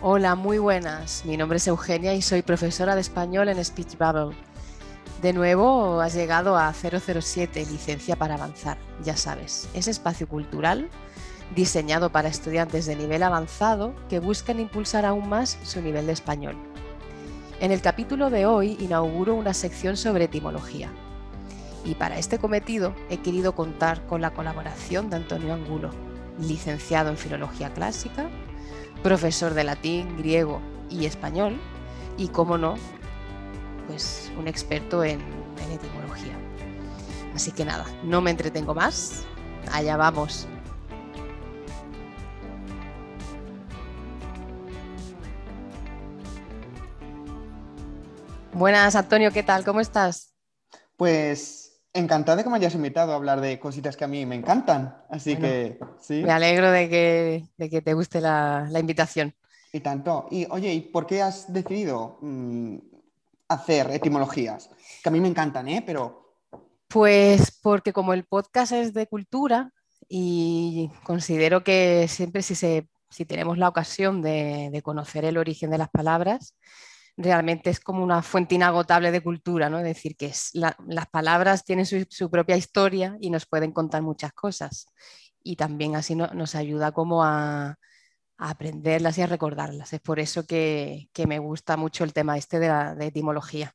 Hola, muy buenas. Mi nombre es Eugenia y soy profesora de español en Speech Bubble. De nuevo has llegado a 007, licencia para avanzar. Ya sabes, es espacio cultural diseñado para estudiantes de nivel avanzado que buscan impulsar aún más su nivel de español. En el capítulo de hoy inauguro una sección sobre etimología. Y para este cometido he querido contar con la colaboración de Antonio Angulo, licenciado en Filología Clásica, profesor de latín, griego y español, y como no, pues un experto en, en etimología. Así que nada, no me entretengo más, allá vamos. Buenas, Antonio, ¿qué tal? ¿Cómo estás? Pues encantado de que me hayas invitado a hablar de cositas que a mí me encantan. Así Bueno, que sí. Me alegro de que, de que te guste la, la invitación. Y tanto. Y oye, ¿y por qué has decidido mm, hacer etimologías? Que a mí me encantan, ¿eh? Pero Pues porque como el podcast es de cultura y considero que siempre si, se, si tenemos la ocasión de, de conocer el origen de las palabras, realmente es como una fuente inagotable de cultura, ¿no? Es decir, que las palabras tienen su, propia historia y nos pueden contar muchas cosas. Y también así no- nos ayuda como a, aprenderlas y a recordarlas. Es por eso que, me gusta mucho el tema este de la etimología.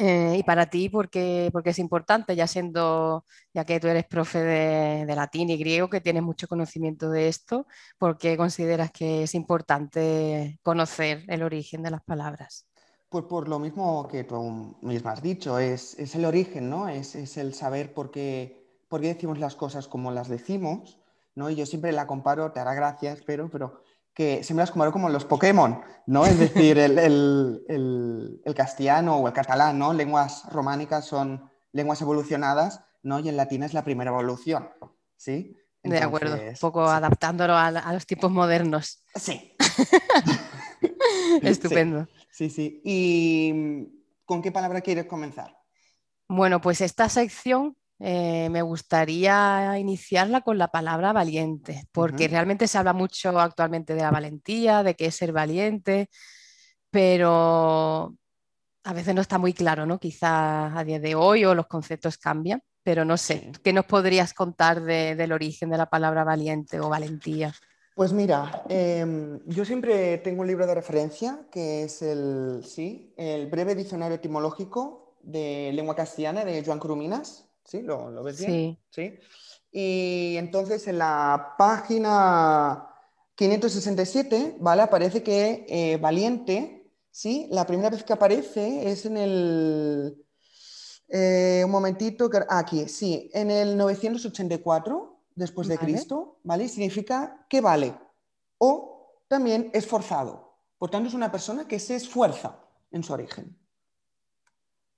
Eh, y para ti, ¿por qué, por qué es importante? Ya siendo, ya que tú eres profe de, latín y griego, que tienes mucho conocimiento de esto, ¿por qué consideras que es importante conocer el origen de las palabras? Pues por lo mismo que tú misma has dicho, es, el origen, ¿no? Es, el saber por qué, por qué decimos las cosas como las decimos, ¿no? Y yo siempre la comparo, te hará gracia, espero, pero que siempre las comparo como los Pokémon, ¿no? Es decir, el, el- el- el castellano o el catalán, ¿no? Lenguas románicas son lenguas evolucionadas, ¿no? Y el latín es la primera evolución, ¿sí? De acuerdo, un poco sí. adaptándolo a, a los tiempos modernos. Sí, Estupendo. sí, sí. ¿Y con qué palabra quieres comenzar? Bueno, pues esta sección eh, me gustaría iniciarla con la palabra valiente, porque realmente se habla mucho actualmente de la valentía, de qué es ser valiente, pero a veces no está muy claro, ¿no? Quizás a día de hoy o los conceptos cambian, pero no sé. ¿qué nos podrías contar de- del origen de la palabra valiente o valentía? Pues mira, em, yo siempre tengo un libro de referencia que es el, sí, el breve diccionario etimológico de lengua castellana de Joan Coromines. ¿Sí? ¿Lo, lo ves bien? Sí, Sí. Y entonces en la página 567, ¿vale? Aparece que eh, valiente, ¿sí? La primera vez que aparece es en el... eh, un momentito, que- ah, aquí, sí, en el 984 después de vale, Cristo, ¿vale? Significa que vale o también esforzado. Por tanto, es una persona que se esfuerza en su origen.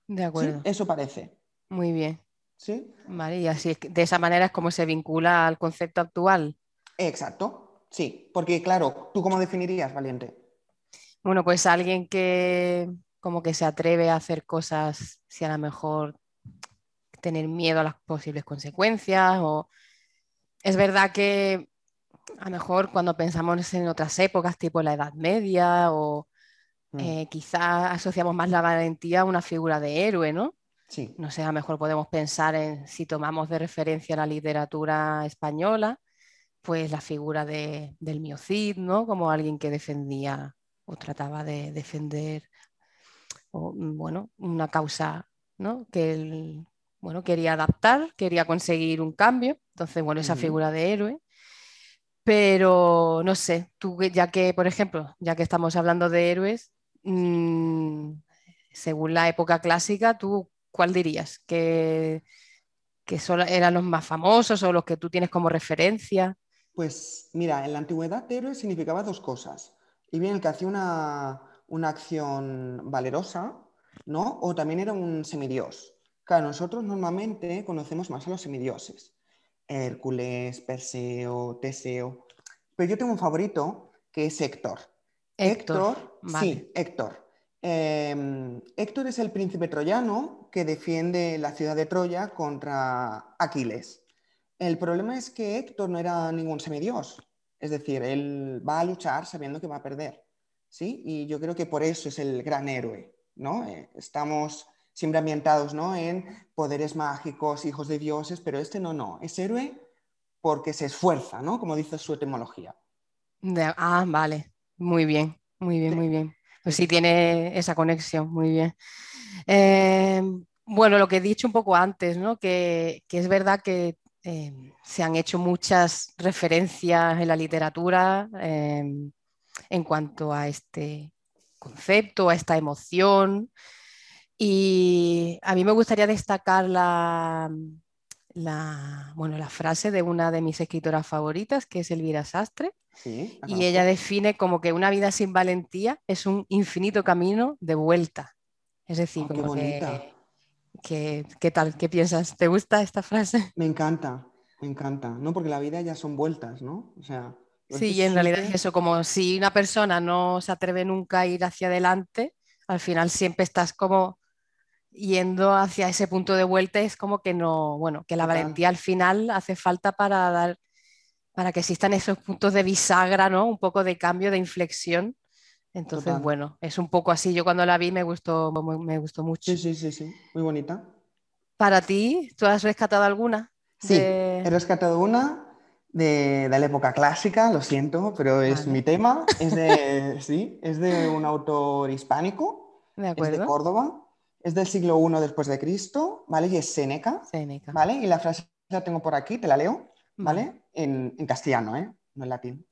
de ¿Sí? acuerdo, Eso parece. muy bien. ¿Sí? Vale, y así de esa manera es como se vincula al concepto actual. Exacto. Sí. Porque, claro, ¿tú cómo definirías valiente? Bueno, pues alguien que como que se atreve a hacer cosas si a lo mejor tener miedo a las posibles consecuencias o es verdad que a lo mejor cuando pensamos en otras épocas, tipo la Edad Media o Mm, eh, quizás asociamos más la valentía a una figura de héroe, ¿no? Sí. No sé, a lo mejor podemos pensar en si tomamos de referencia la literatura española, pues la figura de, del Mío Cid, ¿no? Como alguien que defendía o trataba de defender o, mm, bueno, una causa, ¿no? Que él, bueno, quería adaptar, quería conseguir un cambio. Entonces, bueno, esa figura de héroe. Pero no sé, tú ya que, por ejemplo, ya que estamos hablando de héroes, mm, según la época clásica, ¿tú cuál dirías? ¿Que, que solo eran los más famosos o los que tú tienes como referencia? Pues mira, en la antigüedad héroe significaba dos cosas. Y bien el que hacía una, una acción valerosa, ¿no? O también era un semidios. Claro, nosotros normalmente conocemos más a los semidioses. Hércules, Perseo, Teseo. Pero yo tengo un favorito que es Héctor. Héctor, Héctor, vale. sí, Héctor. Eh, Héctor es el príncipe troyano que defiende la ciudad de Troya contra Aquiles. El problema es que Héctor no era ningún semidios. Es decir, él va a luchar sabiendo que va a perder. ¿sí? Y yo creo que por eso es el gran héroe. ¿no? Eh, estamos siempre ambientados ¿no? en poderes mágicos, hijos de dioses, pero este no, no. Es héroe porque se esfuerza, ¿no? como dice su etimología. ah, vale. Muy bien, muy bien, muy bien. Pues sí, tiene esa conexión, muy bien. Eh, bueno, lo que he dicho un poco antes, ¿no? que, es verdad que eh, se han hecho muchas referencias en la literatura eh, en cuanto a este concepto, a esta emoción. Y a mí me gustaría destacar la, bueno, la frase de una de mis escritoras favoritas, que es Elvira Sastre, y ella define como que una vida sin valentía es un infinito camino de vuelta. Es decir, oh, como que, ¿qué tal? ¿Qué piensas? ¿Te gusta esta frase? Me encanta, me encanta. No, porque la vida ya son vueltas, ¿no? O sea. Sí, y en realidad es eso, como si una persona no se atreve nunca a ir hacia adelante, al final siempre estás como yendo hacia ese punto de vuelta, es como que no, bueno, que la valentía al final hace falta para dar para que existan esos puntos de bisagra, ¿no? Un poco de cambio, de inflexión. Entonces, bueno, es un poco así. Yo cuando la vi me gustó, me gustó mucho. Sí, sí, sí, sí. Muy bonita. Para ti, ¿tú has rescatado alguna? Sí, he rescatado una de, la época clásica, lo siento, pero es mi tema. Es de, sí, es de un autor hispánico. De acuerdo. Es de Córdoba. Es del siglo I después de Cristo, ¿vale? Y es Séneca. Séneca. ¿Vale? Y la frase la tengo por aquí, te la leo. ¿vale? En, castellano, ¿eh? No en latín.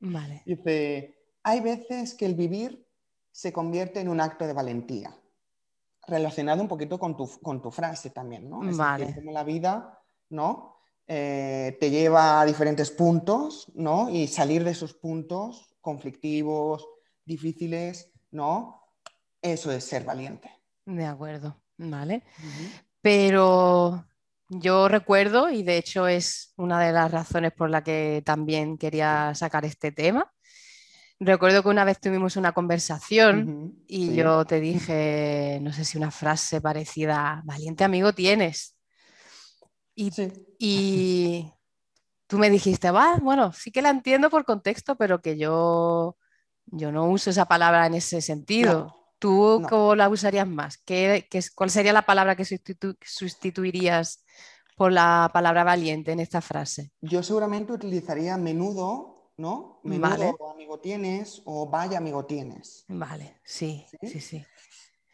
Vale. Dice, hay veces que el vivir se convierte en un acto de valentía, relacionado un poquito con tu, con tu frase también, ¿no? Es vale. como la vida, ¿no? Eh, te lleva a diferentes puntos, ¿no? Y salir de esos puntos conflictivos, difíciles, ¿no? Eso es ser valiente. De acuerdo, vale. Pero yo recuerdo, y de hecho es una de las razones por la que también quería sacar este tema, recuerdo que una vez tuvimos una conversación y yo te dije, no sé si una frase parecida, valiente amigo tienes. Y, y tú me dijiste, va, bueno, sí que la entiendo por contexto, pero que yo, yo no uso esa palabra en ese sentido. ¿Tú cómo la usarías más? ¿Qué, cuál sería la palabra que sustituirías por la palabra valiente en esta frase? Yo seguramente utilizaría menudo, ¿no? Menudo amigo tienes o vaya amigo tienes. Vale, sí, sí, sí,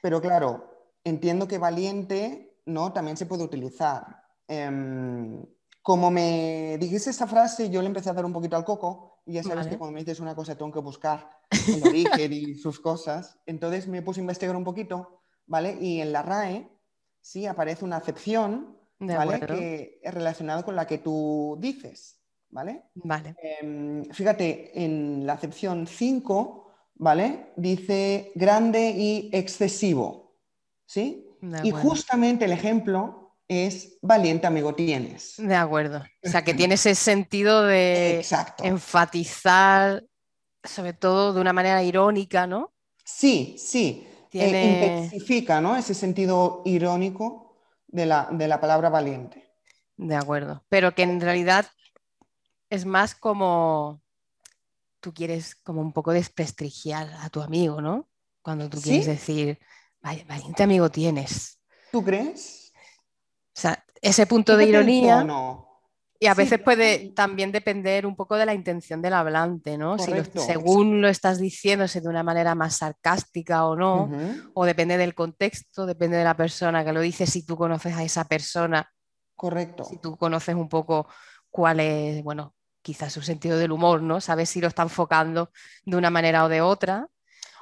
Pero claro, entiendo que valiente, ¿no? También se puede utilizar. Em, como me dijiste esta frase, yo le empecé a dar un poquito al coco y ya sabes que cuando me dices una cosa tengo que buscar el origen y sus cosas. Entonces me puse a investigar un poquito, ¿vale? Y en la RAE sí aparece una acepción, ¿vale? Que es relacionada con la que tú dices, ¿vale? Vale. Em, fíjate, en la acepción 5, ¿vale? Dice grande y excesivo, ¿sí? Y justamente el ejemplo es valiente amigo tienes. De acuerdo. O sea, que tiene ese sentido de enfatizar, sobre todo de una manera irónica, ¿no? Sí, sí. Tiene... intensifica, ¿no? Ese sentido irónico de la, de la palabra valiente. De acuerdo. Pero que en realidad es más como tú quieres como un poco desprestigiar a tu amigo, ¿no? Cuando tú quieres decir, valiente amigo tienes. ¿Tú crees? O sea, ese punto de ironía. Y a veces puede también depender un poco de la intención del hablante, ¿no? Si según lo estás diciéndose de una manera más sarcástica o no, o depende del contexto, depende de la persona que lo dice, si tú conoces a esa persona. Correcto. Si tú conoces un poco cuál es, bueno, quizás su sentido del humor, ¿no? Sabes si lo está enfocando de una manera o de otra,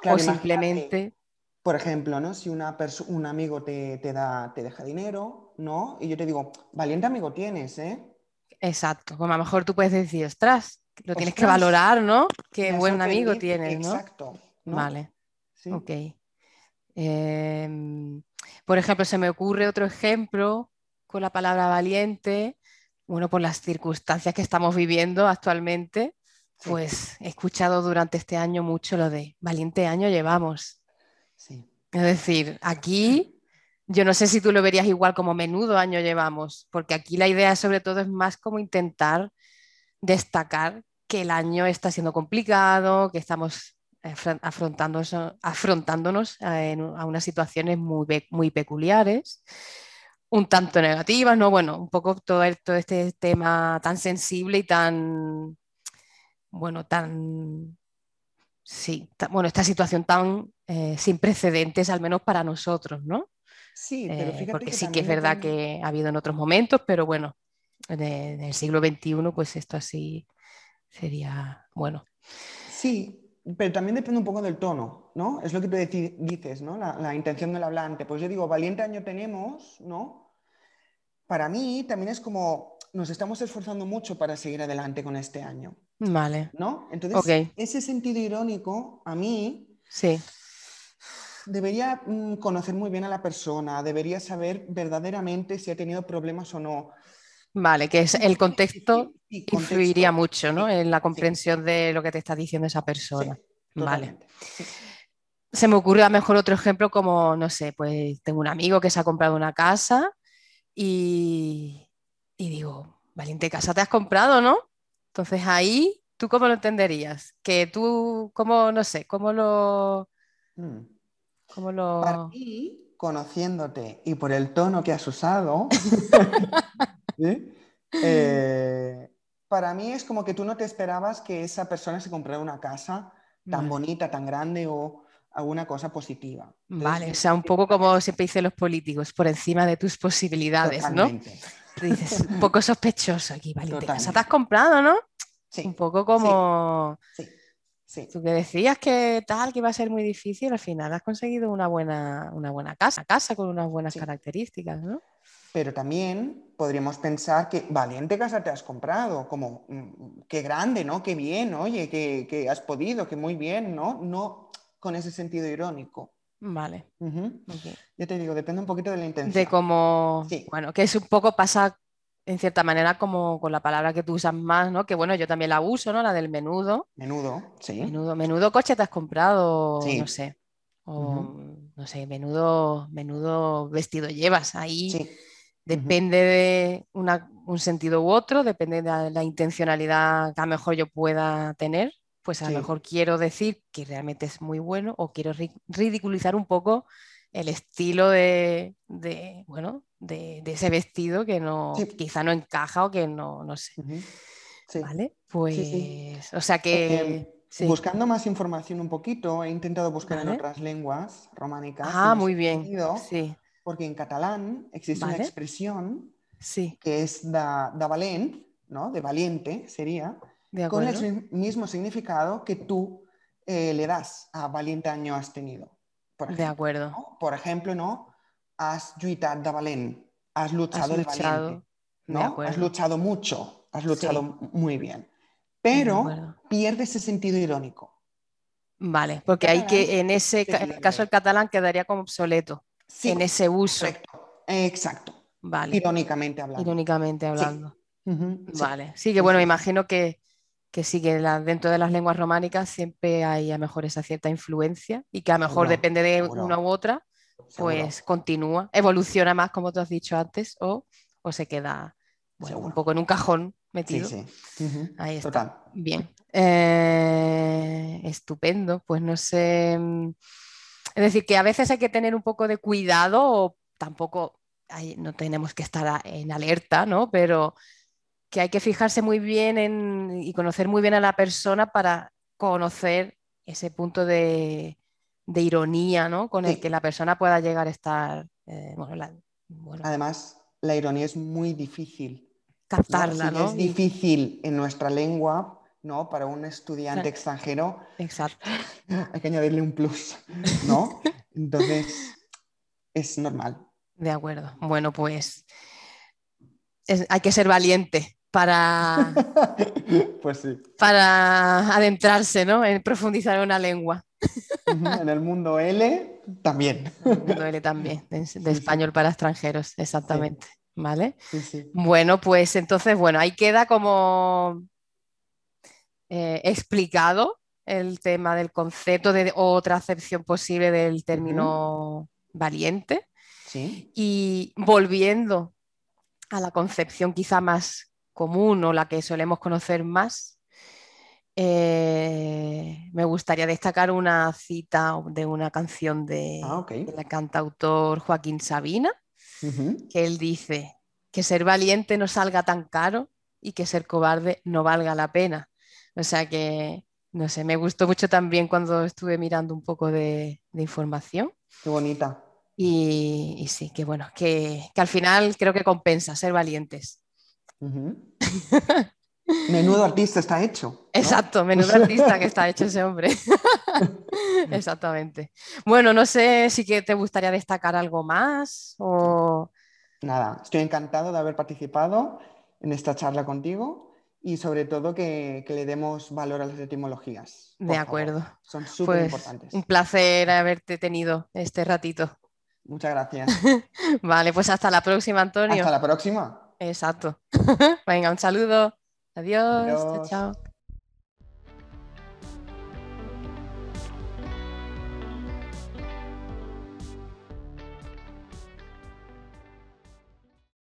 o simplemente por ejemplo, ¿no? si una un amigo te, da, te deja dinero, ¿no? Y yo te digo, valiente amigo tienes, ¿eh? Exacto, como a lo mejor tú puedes decir, ostras, lo tienes que valorar, ¿no? Qué buen amigo tienes, ¿no? Exacto. Vale. Ok. Em, por ejemplo, se me ocurre otro ejemplo con la palabra valiente, bueno, por las circunstancias que estamos viviendo actualmente, pues he escuchado durante este año mucho lo de valiente año llevamos. Es decir, aquí yo no sé si tú lo verías igual como menudo año llevamos, porque aquí la idea sobre todo es más como intentar destacar que el año está siendo complicado, que estamos afrontándonos, afrontándonos a, a unas situaciones muy, muy peculiares, un tanto negativas, ¿no? Bueno, un poco todo, todo este tema tan sensible y tan, bueno, tan, sí, bueno, esta situación tan eh, sin precedentes, al menos para nosotros, ¿no? Sí, pero eh, porque sí que es verdad que ha habido en otros momentos, pero bueno, en el siglo XXI, pues esto así sería bueno. Sí, pero también depende un poco del tono, ¿no? Es lo que tú dices, ¿no? La, intención del hablante. Pues yo digo, valiente año tenemos, ¿no? Para mí también es como, nos estamos esforzando mucho para seguir adelante con este año. Vale. ¿No? Entonces, ese sentido irónico, a mí, sí. debería mm, conocer muy bien a la persona, debería saber verdaderamente si ha tenido problemas o no. Vale, que es el contexto, influiría mucho ¿no? en la comprensión de lo que te está diciendo esa persona. vale. Se me ocurre a mejor otro ejemplo como, no sé, pues tengo un amigo que se ha comprado una casa y, y digo, valiente casa te has comprado, ¿no? Entonces ahí, ¿tú cómo lo entenderías? Que tú, ¿cómo, no sé, cómo lo... Mm. Cómo lo... Para mí, conociéndote y por el tono que has usado, Eh, para mí es como que tú no te esperabas que esa persona se comprara una casa tan bonita, tan grande o alguna cosa positiva. vale, o sea, un poco como siempre dicen los políticos, por encima de tus posibilidades, ¿no? Dices, un poco sospechoso aquí, vale, te has comprado, ¿no? Sí. Un poco como... Sí. Sí. Tú que decías que tal, que iba a ser muy difícil, al final has conseguido una buena, una buena casa, casa con unas buenas características, ¿no? Pero también podríamos pensar que valiente casa te has comprado, como mm, qué grande, ¿no? Qué bien, oye, que, has podido, que muy bien, ¿no? No con ese sentido irónico. Vale. Yo te digo, depende un poquito de la intención. De cómo, bueno, que es un poco pasa en cierta manera como con la palabra que tú usas más, ¿no? Que bueno, yo también la uso, ¿no? La del menudo. Menudo, sí. Menudo, menudo coche te has comprado, no sé. O, no sé, menudo, menudo vestido llevas ahí. Sí Depende de un sentido u otro, depende de la, intencionalidad que a lo mejor yo pueda tener, pues a lo mejor quiero decir que realmente es muy bueno o quiero ridiculizar un poco el estilo de, bueno, de, ese vestido que no, quizá no encaja o que no, no sé. ¿Vale? Pues, o sea que... Em, buscando más información un poquito, he intentado buscar en otras lenguas románicas. Ah, muy bien. Sí porque en catalán existe una expresión sí. que es da, valent, ¿no? de valiente sería, con el mismo significado que tú eh, le das a valiente año has tenido. de acuerdo. Por ejemplo, ¿no? Has lluitat de valent, has luchado de valiente. ¿no? Has luchado mucho, has luchado muy bien. Pero pierde ese sentido irónico. Vale, porque hay que, en ese caso el catalán quedaría como obsoleto en ese uso. Exacto. Vale. Irónicamente hablando. Irónicamente hablando. Vale. Sí, que bueno, me imagino que, que sí que dentro de las lenguas románicas siempre hay a lo mejor esa cierta influencia y que a lo mejor depende de una u otra, pues continúa, evoluciona más como tú has dicho antes o, o se queda un poco en un cajón metido. Sí, Ahí está. Bien. Eh, estupendo. Pues no sé. Mm, es decir, que a veces hay que tener un poco de cuidado o tampoco no tenemos que estar en alerta, ¿no? Pero que hay que fijarse muy bien y conocer muy bien a la persona para conocer ese punto de, ironía, ¿no? Con el que la persona pueda llegar a estar. Eh, Además, la ironía es muy difícil. Captarla, ¿no? Es difícil en nuestra lengua ¿no? Para un estudiante extranjero. Exacto. Hay que añadirle un plus, ¿no? Entonces, es normal. De acuerdo. Bueno, pues hay que ser valiente para, pues sí. para adentrarse, ¿no? En profundizar en una lengua. En el mundo L también. En el mundo L también, de, español para extranjeros, exactamente. ¿Vale? Bueno, pues entonces, bueno, ahí queda como eh, explicado el tema del concepto de otra acepción posible del término valiente. Sí. Y volviendo a la concepción quizá más común o la que solemos conocer más, eh, me gustaría destacar una cita de una canción de, Ah, del cantautor Joaquín Sabina, que él dice que ser valiente no salga tan caro y que ser cobarde no valga la pena. O sea que, no sé, me gustó mucho también cuando estuve mirando un poco de, de información. Qué bonita. Y, y sí, que bueno, que, que al final creo que compensa ser valientes. Menudo artista está hecho. ¿no? Exacto, menudo artista que está hecho ese hombre. Exactamente. Bueno, no sé si que te gustaría destacar algo más o... Nada, estoy encantado de haber participado en esta charla contigo y sobre todo que, que le demos valor a las etimologías. De favor. acuerdo. Son súper Pues importantes. un placer haberte tenido este ratito. Muchas gracias. Vale, pues hasta la próxima, Antonio. Hasta la próxima. Exacto. Venga, un saludo. Adiós. Chao, Adiós. chao.